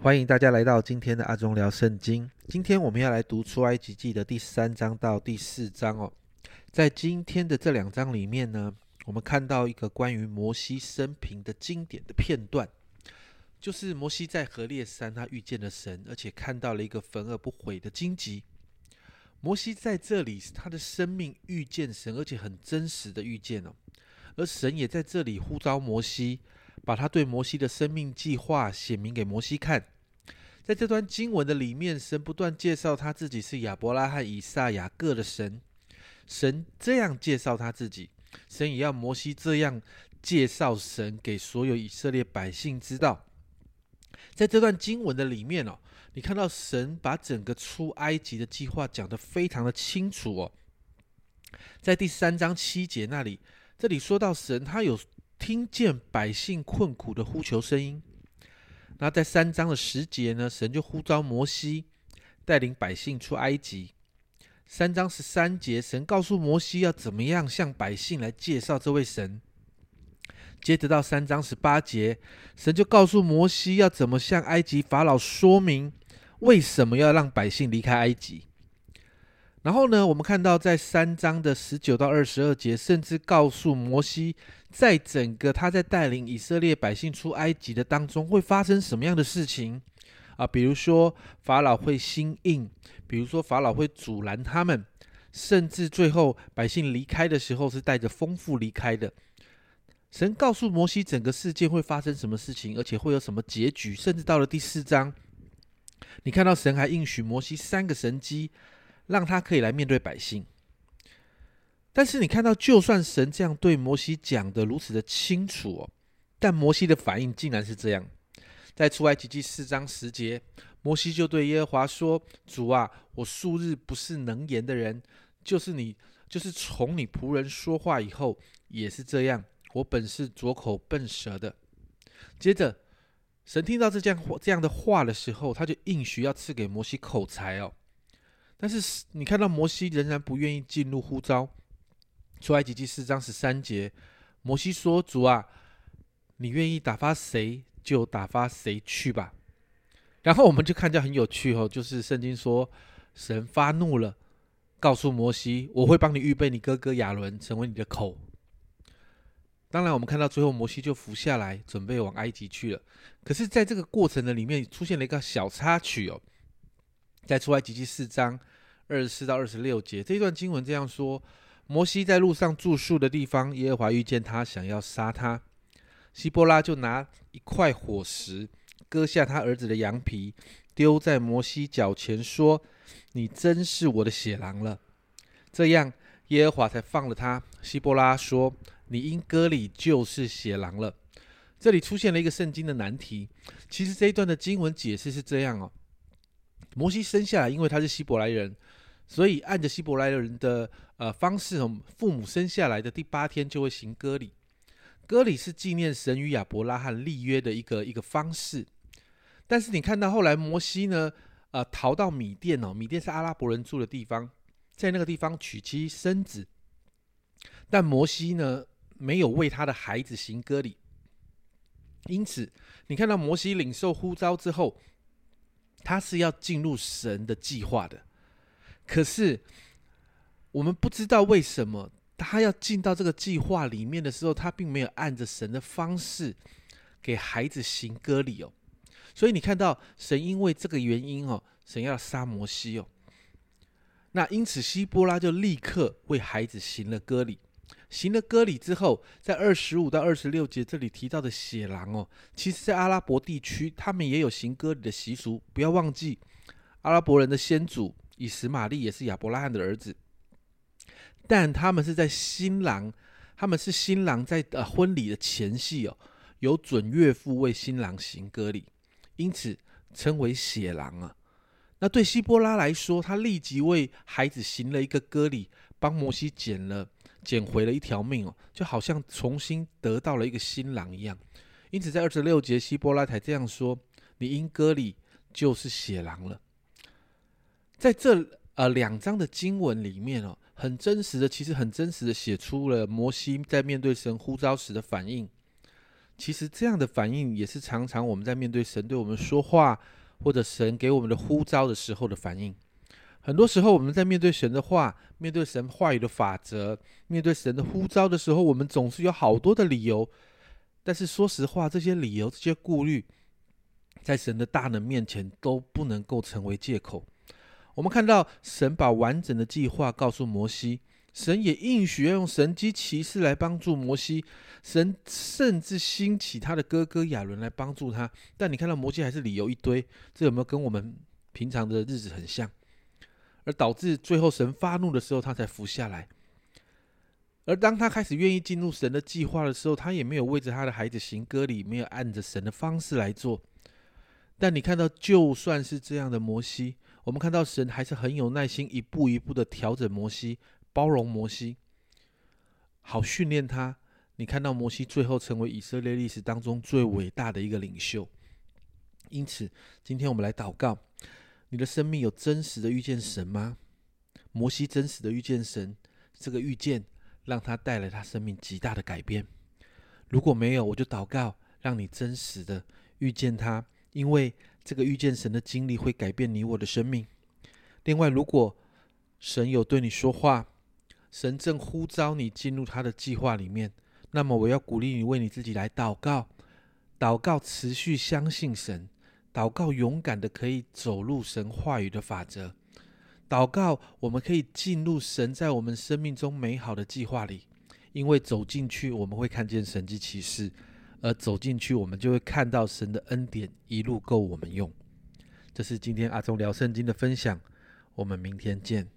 欢迎大家来到今天的阿忠聊圣经。今天我们要来读出埃及记的第三章到第四章哦。在今天的这两章里面呢，我们看到一个关于摩西生平的经典的片段，就是摩西在河烈山他遇见了神，而且看到了一个焚而不毁的荆棘。摩西在这里，他的生命遇见神，而且很真实的遇见哦。而神也在这里呼召摩西。把他对摩西的生命计划写明给摩西看，在这段经文的里面，神不断介绍他自己是亚伯拉罕、以撒、雅各的神。神这样介绍他自己，神也要摩西这样介绍神给所有以色列百姓知道。在这段经文的里面哦，你看到神把整个出埃及的计划讲得非常的清楚哦。在第三章七节那里，这里说到神他有。听见百姓困苦的呼求声音，那在三章的十节呢，神就呼召摩西带领百姓出埃及。三章十三节，神告诉摩西要怎么样向百姓来介绍这位神。接着到三章十八节，神就告诉摩西要怎么向埃及法老说明为什么要让百姓离开埃及。然后呢，我们看到在三章的十九到二十二节，甚至告诉摩西，在整个他在带领以色列百姓出埃及的当中，会发生什么样的事情啊？比如说法老会心硬，比如说法老会阻拦他们，甚至最后百姓离开的时候是带着丰富离开的。神告诉摩西整个事件会发生什么事情，而且会有什么结局，甚至到了第四章，你看到神还应许摩西三个神机。让他可以来面对百姓，但是你看到，就算神这样对摩西讲的如此的清楚哦，但摩西的反应竟然是这样。在出埃及记四章十节，摩西就对耶和华说：“主啊，我素日不是能言的人，就是你，就是从你仆人说话以后也是这样。我本是拙口笨舌的。”接着，神听到这样这样的话的时候，他就应许要赐给摩西口才哦。但是你看到摩西仍然不愿意进入呼召，出埃及记四章十三节，摩西说：“主啊，你愿意打发谁就打发谁去吧。”然后我们就看见很有趣哦，就是圣经说神发怒了，告诉摩西：“我会帮你预备你哥哥亚伦成为你的口。”当然，我们看到最后摩西就服下来，准备往埃及去了。可是，在这个过程的里面出现了一个小插曲哦。在出埃及记四章二十四到二十六节，这一段经文这样说：摩西在路上住宿的地方，耶和华遇见他，想要杀他。希波拉就拿一块火石，割下他儿子的羊皮，丢在摩西脚前，说：“你真是我的血狼了。”这样，耶和华才放了他。希波拉说：“你因割礼就是血狼了。”这里出现了一个圣经的难题。其实这一段的经文解释是这样哦。摩西生下来，因为他是希伯来人，所以按着希伯来人的呃方式，父母生下来的第八天就会行割礼。割礼是纪念神与亚伯拉罕立约的一个一个方式。但是你看到后来摩西呢，呃，逃到米甸哦，米甸是阿拉伯人住的地方，在那个地方娶妻生子，但摩西呢没有为他的孩子行割礼。因此，你看到摩西领受呼召之后。他是要进入神的计划的，可是我们不知道为什么他要进到这个计划里面的时候，他并没有按着神的方式给孩子行割礼哦。所以你看到神因为这个原因哦，神要杀摩西哦。那因此希波拉就立刻为孩子行了割礼。行了割礼之后，在二十五到二十六节这里提到的血狼哦，其实在阿拉伯地区，他们也有行割礼的习俗。不要忘记，阿拉伯人的先祖以实玛利也是亚伯拉罕的儿子，但他们是在新郎，他们是新郎在呃婚礼的前夕哦，有准岳父为新郎行割礼，因此称为血狼啊。那对希波拉来说，他立即为孩子行了一个割礼，帮摩西捡了。捡回了一条命哦，就好像重新得到了一个新郎一样。因此，在二十六节，希波拉台这样说：“你因割礼就是血狼了。”在这呃两章的经文里面哦，很真实的，其实很真实的写出了摩西在面对神呼召时的反应。其实这样的反应也是常常我们在面对神对我们说话，或者神给我们的呼召的时候的反应。很多时候我们在面对神的话、面对神话语的法则、面对神的呼召的时候，我们总是有好多的理由。但是说实话，这些理由、这些顾虑，在神的大能面前都不能够成为借口。我们看到神把完整的计划告诉摩西。神也应许要用神机骑士来帮助摩西，神甚至兴起他的哥哥亚伦来帮助他。但你看到摩西还是理由一堆，这有没有跟我们平常的日子很像？而导致最后神发怒的时候，他才服下来。而当他开始愿意进入神的计划的时候，他也没有为着他的孩子行割礼，没有按着神的方式来做。但你看到，就算是这样的摩西，我们看到神还是很有耐心，一步一步的调整摩西。包容摩西，好训练他。你看到摩西最后成为以色列历史当中最伟大的一个领袖。因此，今天我们来祷告：你的生命有真实的遇见神吗？摩西真实的遇见神，这个遇见让他带来他生命极大的改变。如果没有，我就祷告，让你真实的遇见他，因为这个遇见神的经历会改变你我的生命。另外，如果神有对你说话，神正呼召你进入他的计划里面，那么我要鼓励你为你自己来祷告，祷告持续相信神，祷告勇敢的可以走入神话语的法则，祷告我们可以进入神在我们生命中美好的计划里，因为走进去我们会看见神迹奇事，而走进去我们就会看到神的恩典一路够我们用。这是今天阿忠聊圣经的分享，我们明天见。